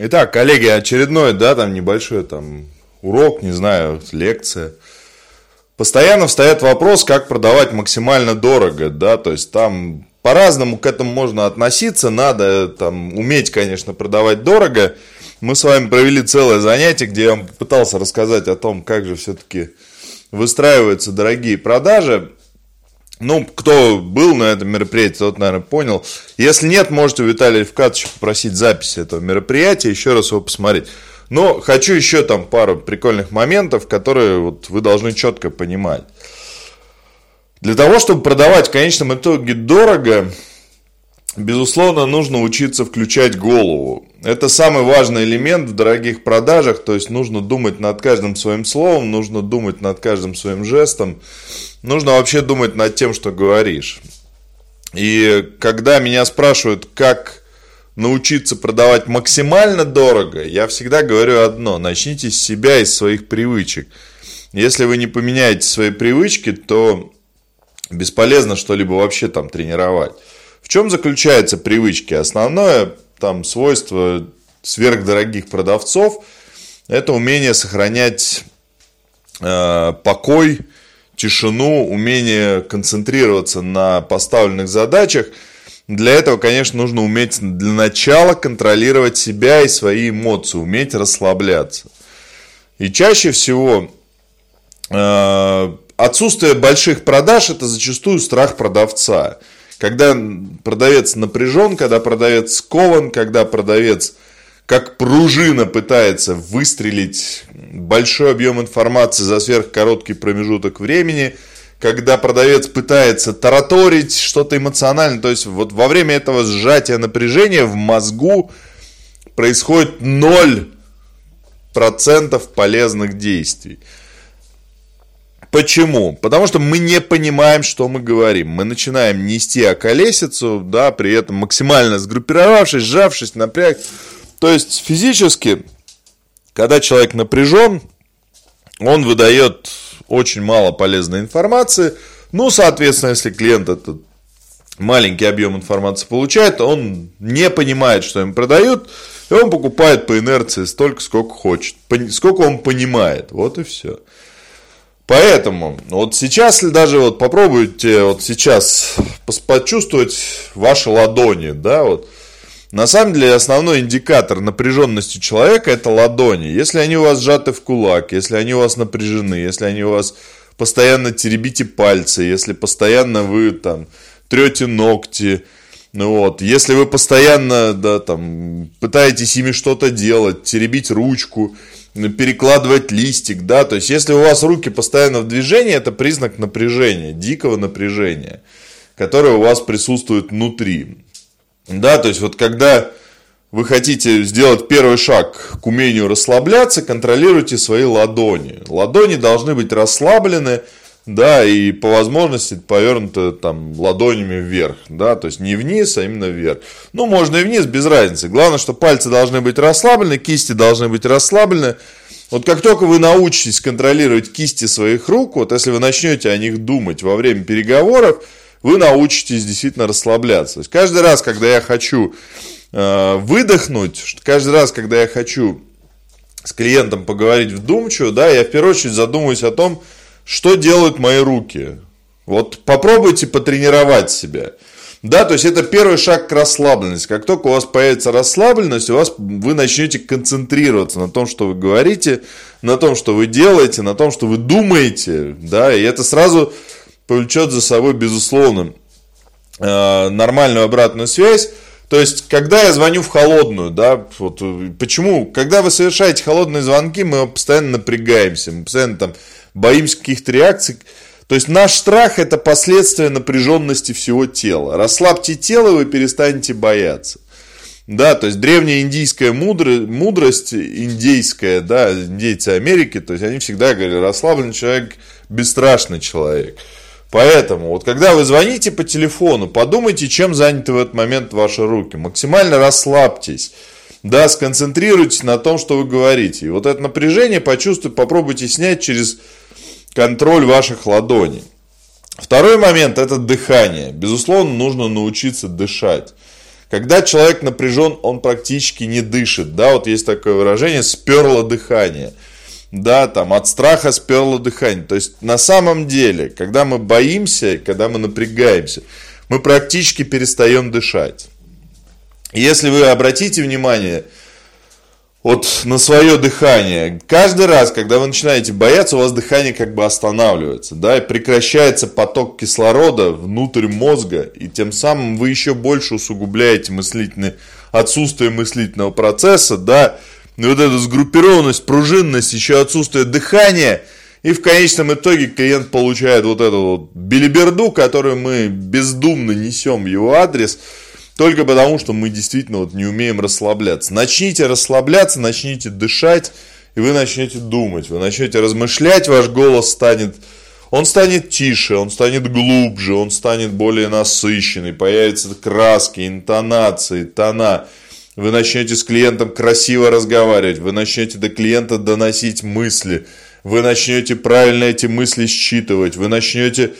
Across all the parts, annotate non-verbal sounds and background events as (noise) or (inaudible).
Итак, коллеги, очередной, да, там небольшой там урок, не знаю, лекция. Постоянно встает вопрос, как продавать максимально дорого, да, то есть там по-разному к этому можно относиться, надо там уметь, конечно, продавать дорого. Мы с вами провели целое занятие, где я вам пытался рассказать о том, как же все-таки выстраиваются дорогие продажи. Ну, кто был на этом мероприятии, тот, наверное, понял. Если нет, можете у Виталия Евкатовича попросить записи этого мероприятия, еще раз его посмотреть. Но хочу еще там пару прикольных моментов, которые вот вы должны четко понимать. Для того, чтобы продавать в конечном итоге дорого, безусловно, нужно учиться включать голову. Это самый важный элемент в дорогих продажах, то есть нужно думать над каждым своим словом, нужно думать над каждым своим жестом, нужно вообще думать над тем, что говоришь. И когда меня спрашивают, как научиться продавать максимально дорого, я всегда говорю одно, начните с себя, из своих привычек. Если вы не поменяете свои привычки, то бесполезно что-либо вообще там тренировать. В чем заключаются привычки? Основное там свойство сверхдорогих продавцов – это умение сохранять э, покой, тишину, умение концентрироваться на поставленных задачах – для этого, конечно, нужно уметь для начала контролировать себя и свои эмоции, уметь расслабляться. И чаще всего э, отсутствие больших продаж – это зачастую страх продавца. Когда продавец напряжен, когда продавец скован, когда продавец как пружина пытается выстрелить большой объем информации за сверхкороткий промежуток времени – когда продавец пытается тараторить что-то эмоциональное, то есть вот во время этого сжатия напряжения в мозгу происходит 0% полезных действий. Почему? Потому что мы не понимаем, что мы говорим. Мы начинаем нести околесицу, да, при этом максимально сгруппировавшись, сжавшись, напряг. То есть физически, когда человек напряжен, он выдает очень мало полезной информации. Ну, соответственно, если клиент этот маленький объем информации получает, он не понимает, что им продают, и он покупает по инерции столько, сколько хочет, сколько он понимает. Вот и все. Поэтому вот сейчас, если даже вот попробуйте вот сейчас почувствовать ваши ладони, да, вот, на самом деле основной индикатор напряженности человека это ладони. Если они у вас сжаты в кулак, если они у вас напряжены, если они у вас постоянно теребите пальцы, если постоянно вы там трете ногти, ну вот, если вы постоянно, да, там, пытаетесь ими что-то делать, теребить ручку, перекладывать листик, да, то есть если у вас руки постоянно в движении, это признак напряжения, дикого напряжения, которое у вас присутствует внутри. Да, то есть вот когда вы хотите сделать первый шаг к умению расслабляться, контролируйте свои ладони. Ладони должны быть расслаблены, да, и по возможности повернуты там ладонями вверх, да, то есть не вниз, а именно вверх. Ну, можно и вниз, без разницы. Главное, что пальцы должны быть расслаблены, кисти должны быть расслаблены. Вот как только вы научитесь контролировать кисти своих рук, вот если вы начнете о них думать во время переговоров, вы научитесь действительно расслабляться. То есть каждый раз, когда я хочу э, выдохнуть, каждый раз, когда я хочу с клиентом поговорить вдумчиво, да, я в первую очередь задумываюсь о том, что делают мои руки. Вот попробуйте потренировать себя. Да, то есть это первый шаг к расслабленности. Как только у вас появится расслабленность, у вас, вы начнете концентрироваться на том, что вы говорите, на том, что вы делаете, на том, что вы думаете. Да, и это сразу повлечет за собой, безусловно, э, нормальную обратную связь. То есть, когда я звоню в холодную, да, вот почему, когда вы совершаете холодные звонки, мы постоянно напрягаемся, мы постоянно там боимся каких-то реакций. То есть, наш страх – это последствие напряженности всего тела. Расслабьте тело, вы перестанете бояться. Да, то есть древняя индийская мудрость, мудрость индейская, да, индейцы Америки, то есть они всегда говорили, расслабленный человек, бесстрашный человек. Поэтому, вот когда вы звоните по телефону, подумайте, чем заняты в этот момент ваши руки. Максимально расслабьтесь. Да, сконцентрируйтесь на том, что вы говорите. И вот это напряжение почувствуйте, попробуйте снять через контроль ваших ладоней. Второй момент – это дыхание. Безусловно, нужно научиться дышать. Когда человек напряжен, он практически не дышит. Да, вот есть такое выражение «сперло дыхание». Да, там от страха сперло дыхание. То есть на самом деле, когда мы боимся, когда мы напрягаемся, мы практически перестаем дышать. Если вы обратите внимание, вот на свое дыхание. Каждый раз, когда вы начинаете бояться, у вас дыхание как бы останавливается, да, и прекращается поток кислорода внутрь мозга, и тем самым вы еще больше усугубляете мыслительный, отсутствие мыслительного процесса, да, и вот эта сгруппированность, пружинность, еще отсутствие дыхания, и в конечном итоге клиент получает вот эту вот билиберду, которую мы бездумно несем в его адрес – только потому, что мы действительно вот не умеем расслабляться. Начните расслабляться, начните дышать, и вы начнете думать, вы начнете размышлять, ваш голос станет, он станет тише, он станет глубже, он станет более насыщенный, появятся краски, интонации, тона. Вы начнете с клиентом красиво разговаривать, вы начнете до клиента доносить мысли, вы начнете правильно эти мысли считывать, вы начнете,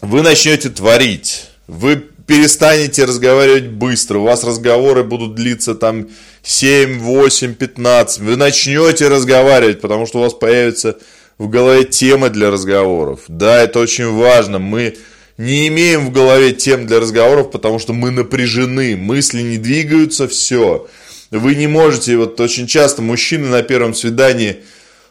вы начнете творить. Вы перестанете разговаривать быстро, у вас разговоры будут длиться там 7, 8, 15, вы начнете разговаривать, потому что у вас появится в голове темы для разговоров. Да, это очень важно. Мы не имеем в голове тем для разговоров, потому что мы напряжены, мысли не двигаются, все. Вы не можете, вот очень часто мужчины на первом свидании,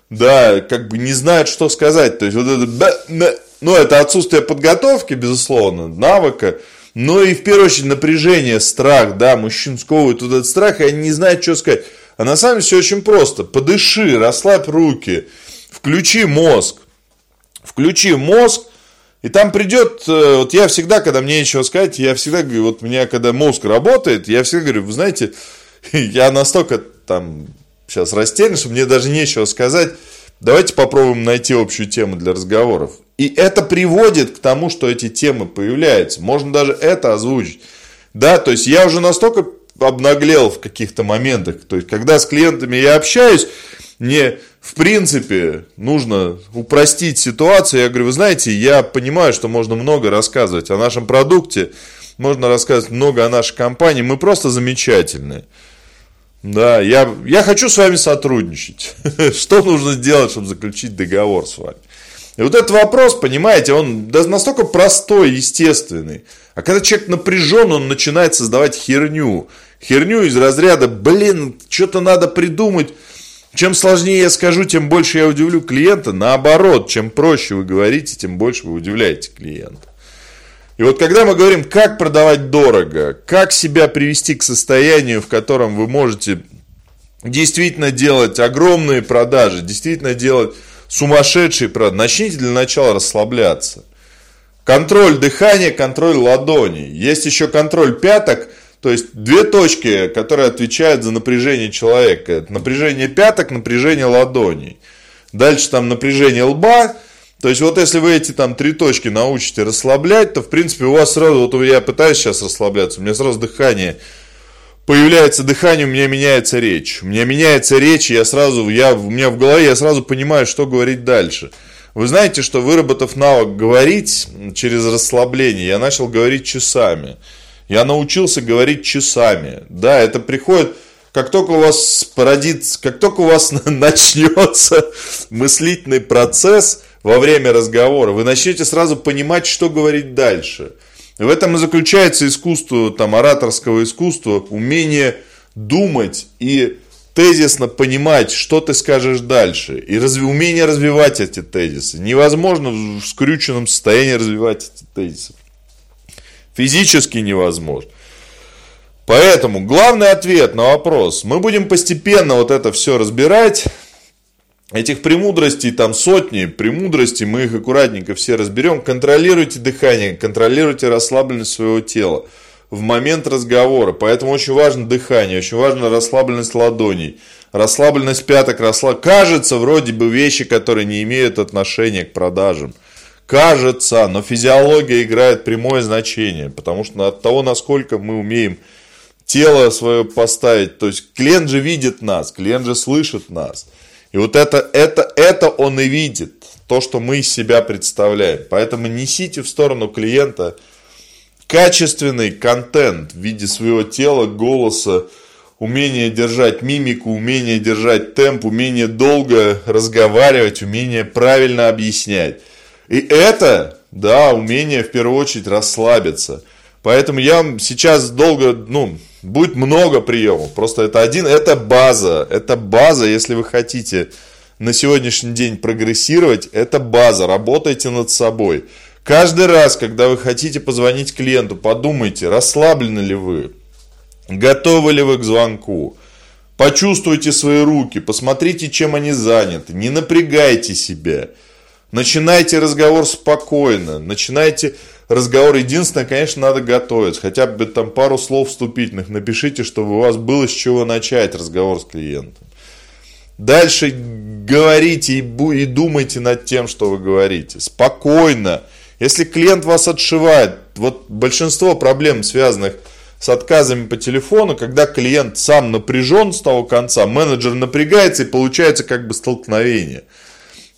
да, как бы не знают, что сказать. То есть вот это, ну, это отсутствие подготовки, безусловно, навыка, но и в первую очередь напряжение, страх, да, мужчин сковывает вот этот страх, и они не знают, что сказать. А на самом деле все очень просто. Подыши, расслабь руки, включи мозг. Включи мозг, и там придет, э, вот я всегда, когда мне нечего сказать, я всегда говорю, вот у меня, когда мозг работает, я всегда говорю, вы знаете, (laughs) я настолько там сейчас растерян, что мне даже нечего сказать, давайте попробуем найти общую тему для разговоров. И это приводит к тому, что эти темы появляются. Можно даже это озвучить. Да, то есть я уже настолько обнаглел в каких-то моментах. То есть, когда с клиентами я общаюсь, мне, в принципе, нужно упростить ситуацию. Я говорю, вы знаете, я понимаю, что можно много рассказывать о нашем продукте, можно рассказывать много о нашей компании, мы просто замечательные. Да, я, я хочу с вами сотрудничать. (laughs) Что нужно сделать, чтобы заключить договор с вами? И вот этот вопрос, понимаете, он настолько простой, естественный. А когда человек напряжен, он начинает создавать херню. Херню из разряда, блин, что-то надо придумать. Чем сложнее я скажу, тем больше я удивлю клиента. Наоборот, чем проще вы говорите, тем больше вы удивляете клиента. И вот когда мы говорим, как продавать дорого, как себя привести к состоянию, в котором вы можете действительно делать огромные продажи, действительно делать сумасшедший, правда, начните для начала расслабляться. Контроль дыхания, контроль ладоней. Есть еще контроль пяток, то есть две точки, которые отвечают за напряжение человека. Это напряжение пяток, напряжение ладоней. Дальше там напряжение лба. То есть вот если вы эти там три точки научите расслаблять, то в принципе у вас сразу, вот я пытаюсь сейчас расслабляться, у меня сразу дыхание появляется дыхание, у меня меняется речь. У меня меняется речь, и я сразу, я, у меня в голове, я сразу понимаю, что говорить дальше. Вы знаете, что выработав навык говорить через расслабление, я начал говорить часами. Я научился говорить часами. Да, это приходит, как только у вас породится, как только у вас (laughs) начнется мыслительный процесс во время разговора, вы начнете сразу понимать, что говорить дальше. В этом и заключается искусство, там, ораторского искусства, умение думать и тезисно понимать, что ты скажешь дальше. И разви, умение развивать эти тезисы. Невозможно в скрюченном состоянии развивать эти тезисы. Физически невозможно. Поэтому главный ответ на вопрос. Мы будем постепенно вот это все разбирать. Этих премудростей там сотни, премудростей, мы их аккуратненько все разберем. Контролируйте дыхание, контролируйте расслабленность своего тела в момент разговора. Поэтому очень важно дыхание, очень важна расслабленность ладоней, расслабленность пяток, расслаб... Кажется, вроде бы вещи, которые не имеют отношения к продажам. Кажется, но физиология играет прямое значение, потому что от того, насколько мы умеем тело свое поставить, то есть клиент же видит нас, клиент же слышит нас – и вот это, это, это он и видит, то, что мы из себя представляем. Поэтому несите в сторону клиента качественный контент в виде своего тела, голоса, умение держать мимику, умение держать темп, умение долго разговаривать, умение правильно объяснять. И это, да, умение в первую очередь расслабиться. Поэтому я сейчас долго, ну, будет много приемов. Просто это один, это база. Это база, если вы хотите на сегодняшний день прогрессировать, это база. Работайте над собой. Каждый раз, когда вы хотите позвонить клиенту, подумайте, расслаблены ли вы, готовы ли вы к звонку. Почувствуйте свои руки, посмотрите, чем они заняты, не напрягайте себя. Начинайте разговор спокойно, начинайте разговор. Единственное, конечно, надо готовиться, хотя бы там пару слов вступительных напишите, чтобы у вас было с чего начать разговор с клиентом. Дальше говорите и думайте над тем, что вы говорите. Спокойно. Если клиент вас отшивает, вот большинство проблем, связанных с отказами по телефону, когда клиент сам напряжен с того конца, менеджер напрягается и получается как бы столкновение.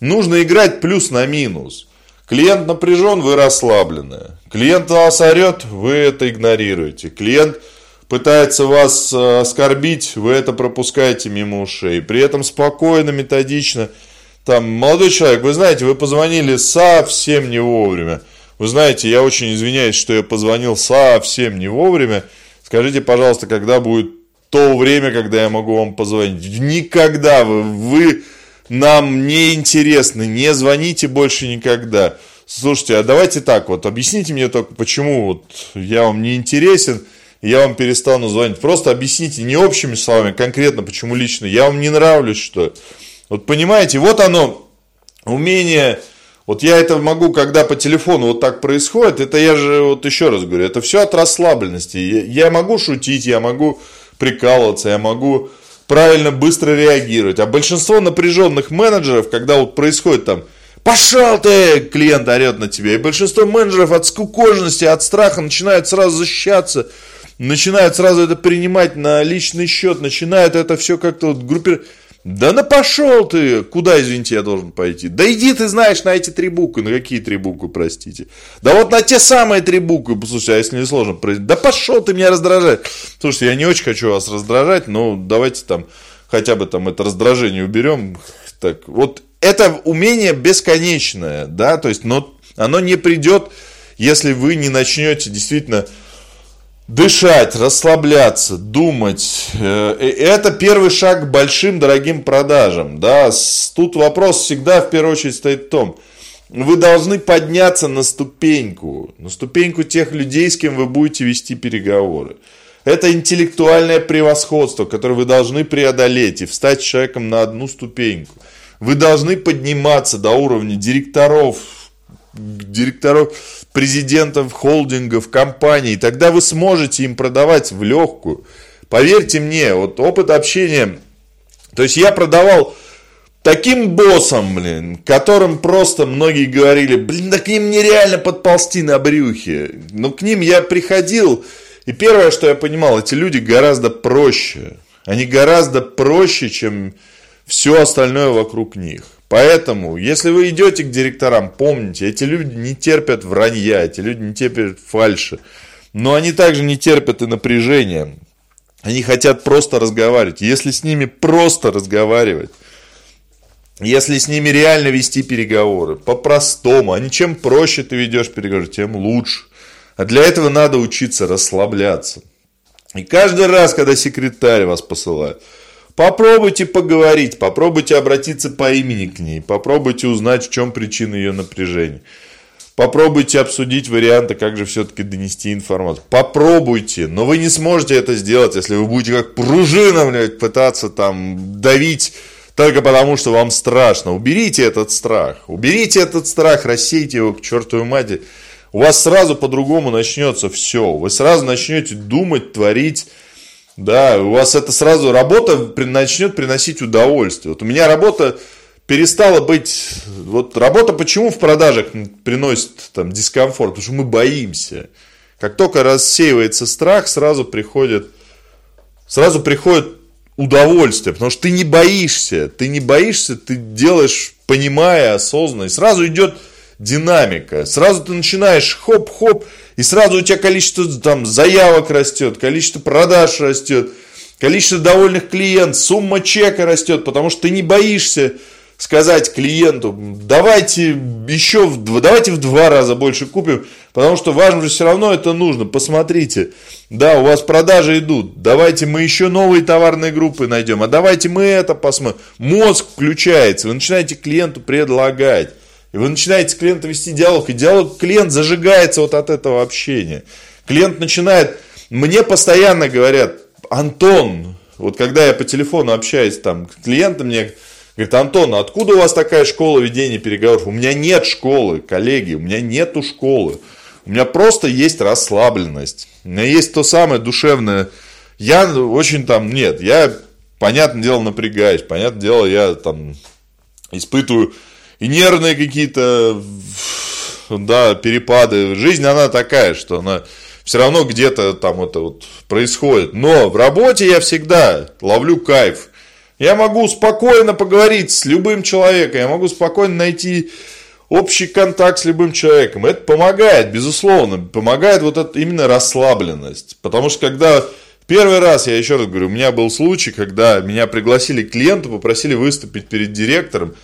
Нужно играть плюс на минус. Клиент напряжен, вы расслаблены. Клиент вас орет, вы это игнорируете. Клиент пытается вас э, оскорбить, вы это пропускаете мимо ушей. При этом спокойно, методично – там, молодой человек, вы знаете, вы позвонили совсем не вовремя. Вы знаете, я очень извиняюсь, что я позвонил совсем не вовремя. Скажите, пожалуйста, когда будет то время, когда я могу вам позвонить? Никогда вы, вы нам не интересны, не звоните больше никогда. Слушайте, а давайте так вот, объясните мне только, почему вот я вам не интересен, я вам перестану звонить. Просто объясните не общими словами, конкретно, почему лично. Я вам не нравлюсь, что вот понимаете, вот оно, умение, вот я это могу, когда по телефону вот так происходит, это я же, вот еще раз говорю, это все от расслабленности. Я могу шутить, я могу прикалываться, я могу правильно быстро реагировать. А большинство напряженных менеджеров, когда вот происходит там, пошел ты, клиент орет на тебя, и большинство менеджеров от скукоженности, от страха начинают сразу защищаться, начинают сразу это принимать на личный счет, начинают это все как-то вот группировать. Да на пошел ты! Куда, извините, я должен пойти? Да иди ты знаешь на эти три буквы. На какие три буквы, простите? Да вот на те самые три буквы. Слушайте, а если не сложно? Да пошел ты меня раздражать. Слушайте, я не очень хочу вас раздражать, но давайте там хотя бы там это раздражение уберем. Так, вот это умение бесконечное, да, то есть, но оно не придет, если вы не начнете действительно дышать, расслабляться, думать. Э, это первый шаг к большим дорогим продажам. Да? Тут вопрос всегда в первую очередь стоит в том, вы должны подняться на ступеньку, на ступеньку тех людей, с кем вы будете вести переговоры. Это интеллектуальное превосходство, которое вы должны преодолеть и встать человеком на одну ступеньку. Вы должны подниматься до уровня директоров, директоров президентов холдингов, компаний, тогда вы сможете им продавать в легкую. Поверьте мне, вот опыт общения, то есть я продавал таким боссом, блин, которым просто многие говорили, блин, да к ним нереально подползти на брюхе. Но к ним я приходил, и первое, что я понимал, эти люди гораздо проще. Они гораздо проще, чем все остальное вокруг них. Поэтому, если вы идете к директорам, помните, эти люди не терпят вранья, эти люди не терпят фальши. Но они также не терпят и напряжения. Они хотят просто разговаривать. Если с ними просто разговаривать, если с ними реально вести переговоры, по-простому, не чем проще ты ведешь переговоры, тем лучше. А для этого надо учиться расслабляться. И каждый раз, когда секретарь вас посылает, Попробуйте поговорить, попробуйте обратиться по имени к ней, попробуйте узнать, в чем причина ее напряжения. Попробуйте обсудить варианты, как же все-таки донести информацию. Попробуйте, но вы не сможете это сделать, если вы будете как пружина, блядь, пытаться там давить только потому, что вам страшно. Уберите этот страх. Уберите этот страх, рассейте его к чертовой матери. У вас сразу по-другому начнется все. Вы сразу начнете думать, творить да, у вас это сразу работа начнет приносить удовольствие. Вот у меня работа перестала быть... Вот работа почему в продажах приносит там дискомфорт? Потому что мы боимся. Как только рассеивается страх, сразу приходит, сразу приходит удовольствие, потому что ты не боишься, ты не боишься, ты делаешь, понимая осознанно, и сразу идет динамика. Сразу ты начинаешь хоп-хоп, и сразу у тебя количество там заявок растет, количество продаж растет, количество довольных клиентов, сумма чека растет, потому что ты не боишься сказать клиенту, давайте еще, давайте в два раза больше купим, потому что вам же все равно это нужно. Посмотрите, да, у вас продажи идут, давайте мы еще новые товарные группы найдем, а давайте мы это посмотрим. Мозг включается, вы начинаете клиенту предлагать. И вы начинаете с клиентом вести диалог, и диалог, клиент зажигается вот от этого общения. Клиент начинает, мне постоянно говорят, Антон, вот когда я по телефону общаюсь там, клиенты мне Говорит, Антон, а откуда у вас такая школа ведения переговоров? У меня нет школы, коллеги, у меня нету школы. У меня просто есть расслабленность. У меня есть то самое душевное. Я очень там, нет, я, понятное дело, напрягаюсь. Понятное дело, я там испытываю и нервные какие-то, да, перепады. Жизнь, она такая, что она все равно где-то там это вот происходит. Но в работе я всегда ловлю кайф. Я могу спокойно поговорить с любым человеком, я могу спокойно найти общий контакт с любым человеком. Это помогает, безусловно, помогает вот это именно расслабленность. Потому что когда первый раз, я еще раз говорю, у меня был случай, когда меня пригласили клиенту, попросили выступить перед директором,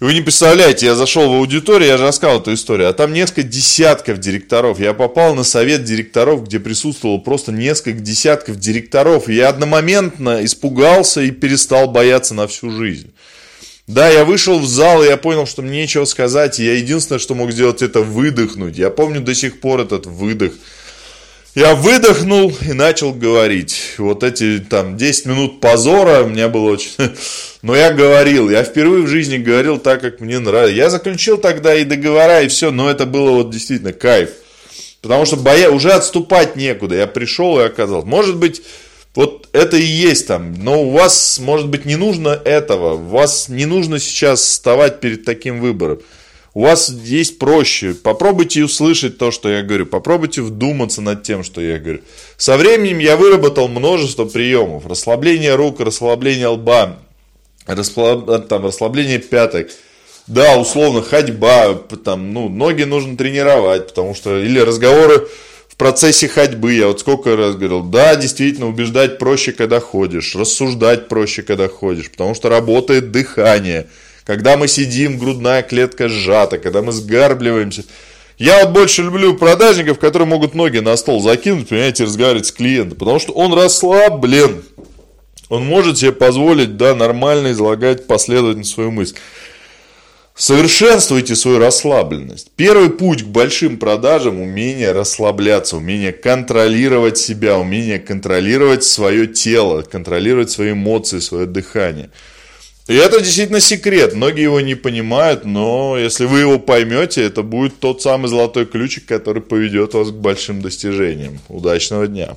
вы не представляете, я зашел в аудиторию, я же рассказал эту историю, а там несколько десятков директоров. Я попал на совет директоров, где присутствовало просто несколько десятков директоров. И я одномоментно испугался и перестал бояться на всю жизнь. Да, я вышел в зал, и я понял, что мне нечего сказать, и я единственное, что мог сделать, это выдохнуть. Я помню до сих пор этот выдох – я выдохнул и начал говорить. Вот эти там 10 минут позора меня было очень... (laughs) Но я говорил, я впервые в жизни говорил так, как мне нравится. Я заключил тогда и договора, и все, но это было вот действительно кайф. Потому что боя... уже отступать некуда. Я пришел и оказался. Может быть, вот это и есть там. Но у вас, может быть, не нужно этого. У вас не нужно сейчас вставать перед таким выбором у вас есть проще. Попробуйте услышать то, что я говорю. Попробуйте вдуматься над тем, что я говорю. Со временем я выработал множество приемов. Расслабление рук, расслабление лба, расслаб... там, расслабление пяток. Да, условно, ходьба, там, ну, ноги нужно тренировать, потому что, или разговоры в процессе ходьбы, я вот сколько раз говорил, да, действительно, убеждать проще, когда ходишь, рассуждать проще, когда ходишь, потому что работает дыхание – когда мы сидим, грудная клетка сжата, когда мы сгарбливаемся. Я вот больше люблю продажников, которые могут ноги на стол закинуть, понимаете, разговаривать с клиентом, потому что он расслаблен. Он может себе позволить, да, нормально излагать последовательно свою мысль. Совершенствуйте свою расслабленность. Первый путь к большим продажам – умение расслабляться, умение контролировать себя, умение контролировать свое тело, контролировать свои эмоции, свое дыхание – и это действительно секрет. Многие его не понимают, но если вы его поймете, это будет тот самый золотой ключик, который поведет вас к большим достижениям. Удачного дня!